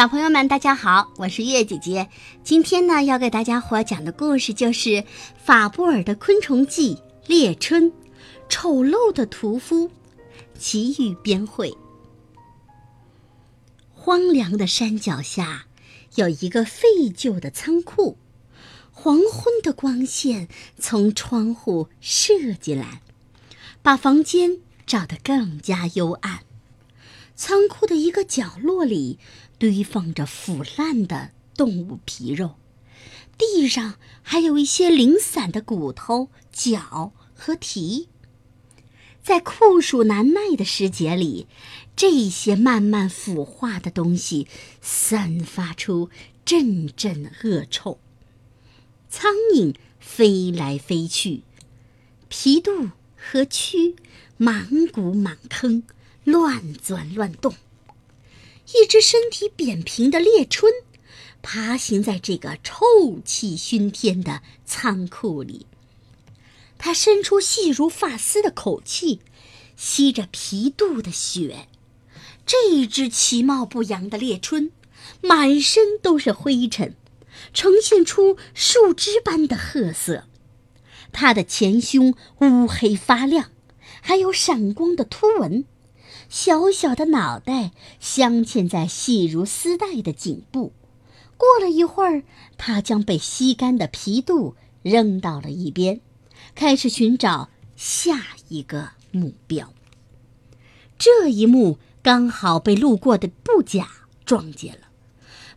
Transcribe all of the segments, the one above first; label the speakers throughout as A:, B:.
A: 小朋友们，大家好，我是月姐姐。今天呢，要给大家伙讲的故事就是法布尔的《昆虫记》猎春，丑陋的屠夫，奇遇编绘。荒凉的山脚下有一个废旧的仓库，黄昏的光线从窗户射进来，把房间照得更加幽暗。仓库的一个角落里堆放着腐烂的动物皮肉，地上还有一些零散的骨头、脚和蹄。在酷暑难耐的时节里，这些慢慢腐化的东西散发出阵阵恶臭。苍蝇飞来飞去，皮肚和蛆满谷满坑。乱钻乱动，一只身体扁平的猎春，爬行在这个臭气熏天的仓库里。它伸出细如发丝的口气，吸着皮肚的血。这一只其貌不扬的猎春，满身都是灰尘，呈现出树枝般的褐色。它的前胸乌黑发亮，还有闪光的凸纹。小小的脑袋镶嵌在细如丝带的颈部。过了一会儿，他将被吸干的皮肚扔到了一边，开始寻找下一个目标。这一幕刚好被路过的布甲撞见了。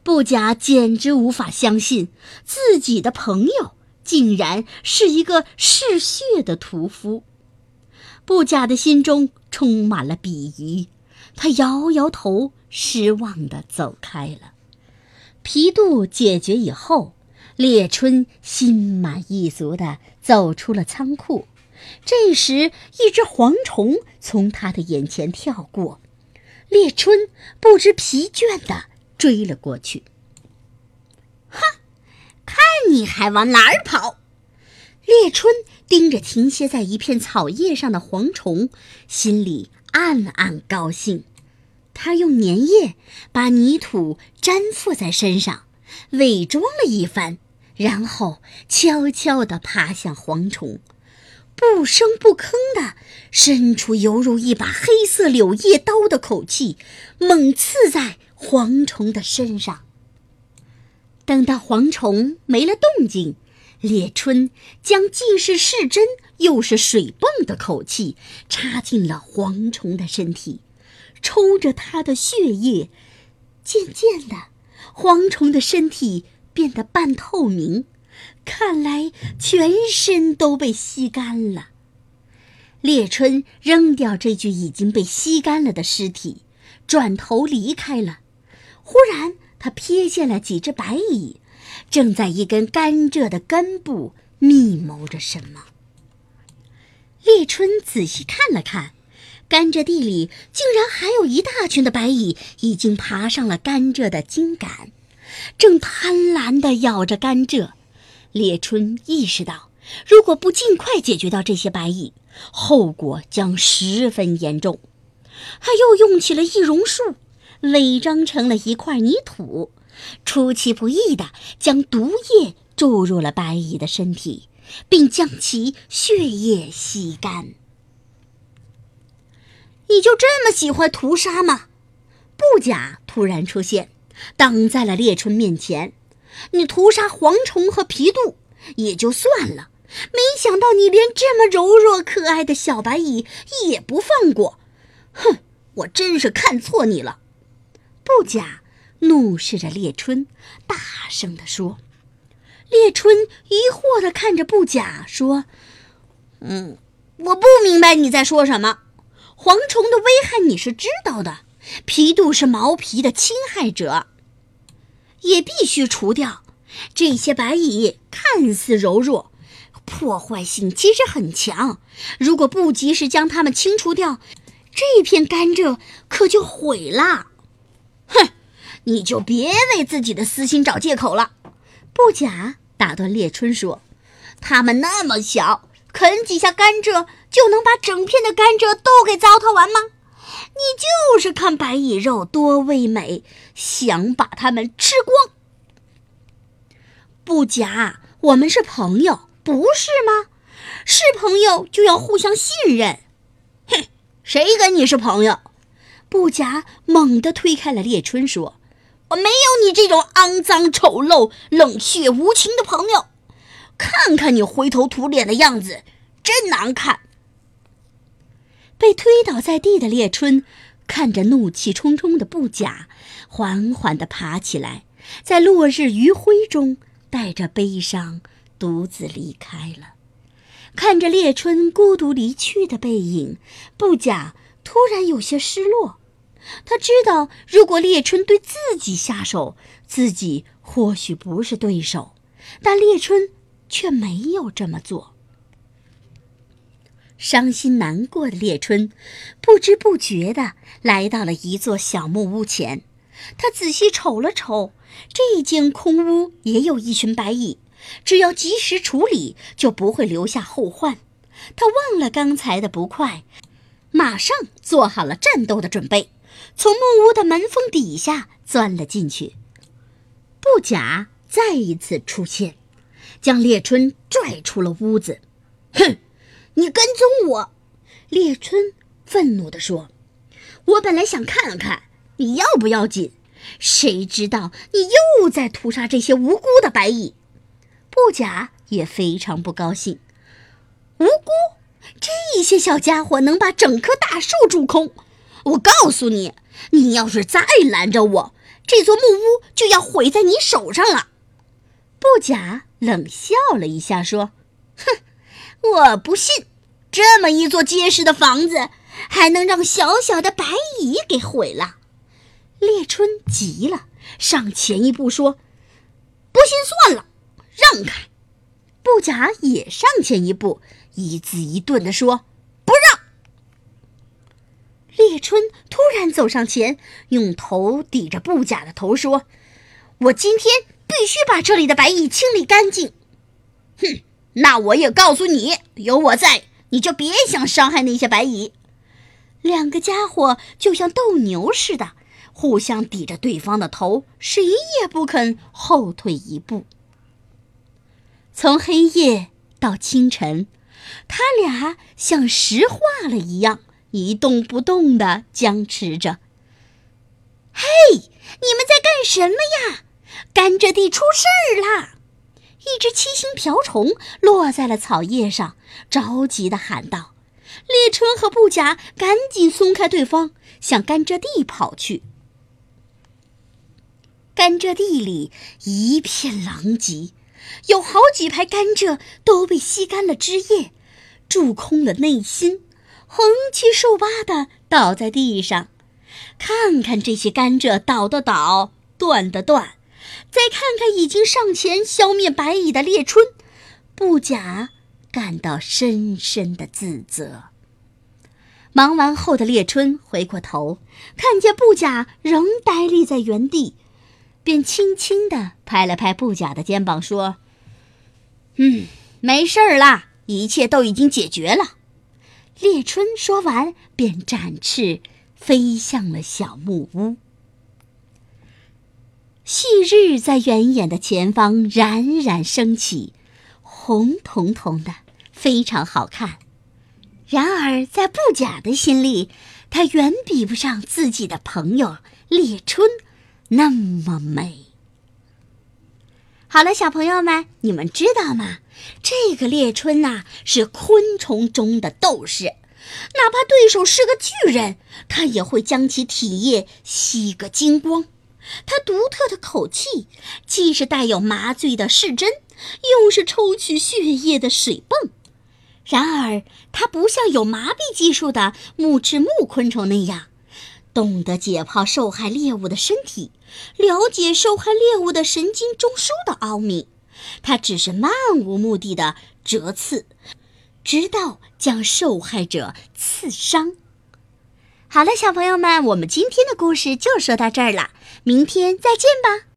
A: 布甲简直无法相信，自己的朋友竟然是一个嗜血的屠夫。布甲的心中充满了鄙夷，他摇摇头，失望地走开了。皮肚解决以后，猎春心满意足地走出了仓库。这时，一只蝗虫从他的眼前跳过，猎春不知疲倦地追了过去。
B: 哼，看你还往哪儿跑！
A: 猎春盯着停歇在一片草叶上的蝗虫，心里暗暗高兴。他用粘液把泥土粘附在身上，伪装了一番，然后悄悄地爬向蝗虫，不声不吭地伸出犹如一把黑色柳叶刀的口气，猛刺在蝗虫的身上。等到蝗虫没了动静。猎春将既是试针又是水泵的口气插进了蝗虫的身体，抽着它的血液。渐渐的，蝗虫的身体变得半透明，看来全身都被吸干了。猎春扔掉这具已经被吸干了的尸体，转头离开了。忽然，他瞥见了几只白蚁。正在一根甘蔗的根部密谋着什么。立春仔细看了看，甘蔗地里竟然还有一大群的白蚁，已经爬上了甘蔗的茎杆，正贪婪地咬着甘蔗。列春意识到，如果不尽快解决掉这些白蚁，后果将十分严重。他又用起了易容术，伪装成了一块泥土。出其不意地将毒液注入了白蚁的身体，并将其血液吸干。
B: 你就这么喜欢屠杀吗？
A: 布甲突然出现，挡在了猎春面前。你屠杀蝗虫和皮肚也就算了，没想到你连这么柔弱可爱的小白蚁也不放过。哼，我真是看错你了，布甲。怒视着猎春，大声地说：“猎春疑惑地看着布甲，说：‘
B: 嗯，我不明白你在说什么。蝗虫的危害你是知道的，皮肚是毛皮的侵害者，也必须除掉。这些白蚁看似柔弱，破坏性其实很强。如果不及时将它们清除掉，这片甘蔗可就毁了。’！”你就别为自己的私心找借口了，
A: 布甲打断猎春说：“
B: 他们那么小，啃几下甘蔗就能把整片的甘蔗都给糟蹋完吗？你就是看白蚁肉多味美，想把它们吃光。不假，我们是朋友，不是吗？是朋友就要互相信任。哼，谁跟你是朋友？不假猛地推开了列春，说：“我没有你这种肮脏、丑陋、冷血无情的朋友。看看你灰头土脸的样子，真难看。”
A: 被推倒在地的列春看着怒气冲冲的布甲，缓缓地爬起来，在落日余晖中带着悲伤独自离开了。看着列春孤独离去的背影，布甲突然有些失落。他知道，如果列春对自己下手，自己或许不是对手，但列春却没有这么做。伤心难过的列春，不知不觉地来到了一座小木屋前。他仔细瞅了瞅，这间空屋也有一群白蚁，只要及时处理，就不会留下后患。他忘了刚才的不快，马上做好了战斗的准备。从木屋的门缝底下钻了进去，布甲再一次出现，将列春拽出了屋子。
B: 哼，你跟踪我！
A: 列春愤怒地说：“
B: 我本来想看看你要不要紧，谁知道你又在屠杀这些无辜的白蚁。”
A: 布甲也非常不高兴。
B: 无辜？这些小家伙能把整棵大树蛀空？我告诉你，你要是再拦着我，这座木屋就要毁在你手上了。
A: 布甲冷笑了一下，说：“
B: 哼，我不信，这么一座结实的房子，还能让小小的白蚁给毁了。”
A: 列春急了，上前一步说：“
B: 不信算了，让开。”
A: 布甲也上前一步，一字一顿地说。列春突然走上前，用头抵着布甲的头说：“
B: 我今天必须把这里的白蚁清理干净。”哼，那我也告诉你，有我在，你就别想伤害那些白蚁。
A: 两个家伙就像斗牛似的，互相抵着对方的头，谁也不肯后退一步。从黑夜到清晨，他俩像石化了一样。一动不动地僵持着。
B: 嘿，你们在干什么呀？甘蔗地出事儿啦！
A: 一只七星瓢虫落在了草叶上，着急地喊道：“列春和布甲赶紧松开对方，向甘蔗地跑去。”甘蔗地里一片狼藉，有好几排甘蔗都被吸干了枝叶，蛀空了内心。横七竖八的倒在地上，看看这些甘蔗倒的倒，断的断，再看看已经上前消灭白蚁的列春，不假感到深深的自责。忙完后的列春回过头，看见布甲仍呆立在原地，便轻轻地拍了拍布甲的肩膀，说：“
B: 嗯，没事儿啦，一切都已经解决了。”
A: 列春说完，便展翅飞向了小木屋。旭日在远远的前方冉冉升起，红彤彤的，非常好看。然而，在布甲的心里，他远比不上自己的朋友列春那么美。好了，小朋友们，你们知道吗？这个猎春呐，是昆虫中的斗士，哪怕对手是个巨人，他也会将其体液吸个精光。他独特的口气，既是带有麻醉的视针，又是抽取血液的水泵。然而，他不像有麻痹技术的木翅木昆虫那样，懂得解剖受害猎物的身体，了解受害猎物的神经中枢的奥秘。他只是漫无目的的折刺，直到将受害者刺伤。好了，小朋友们，我们今天的故事就说到这儿了，明天再见吧。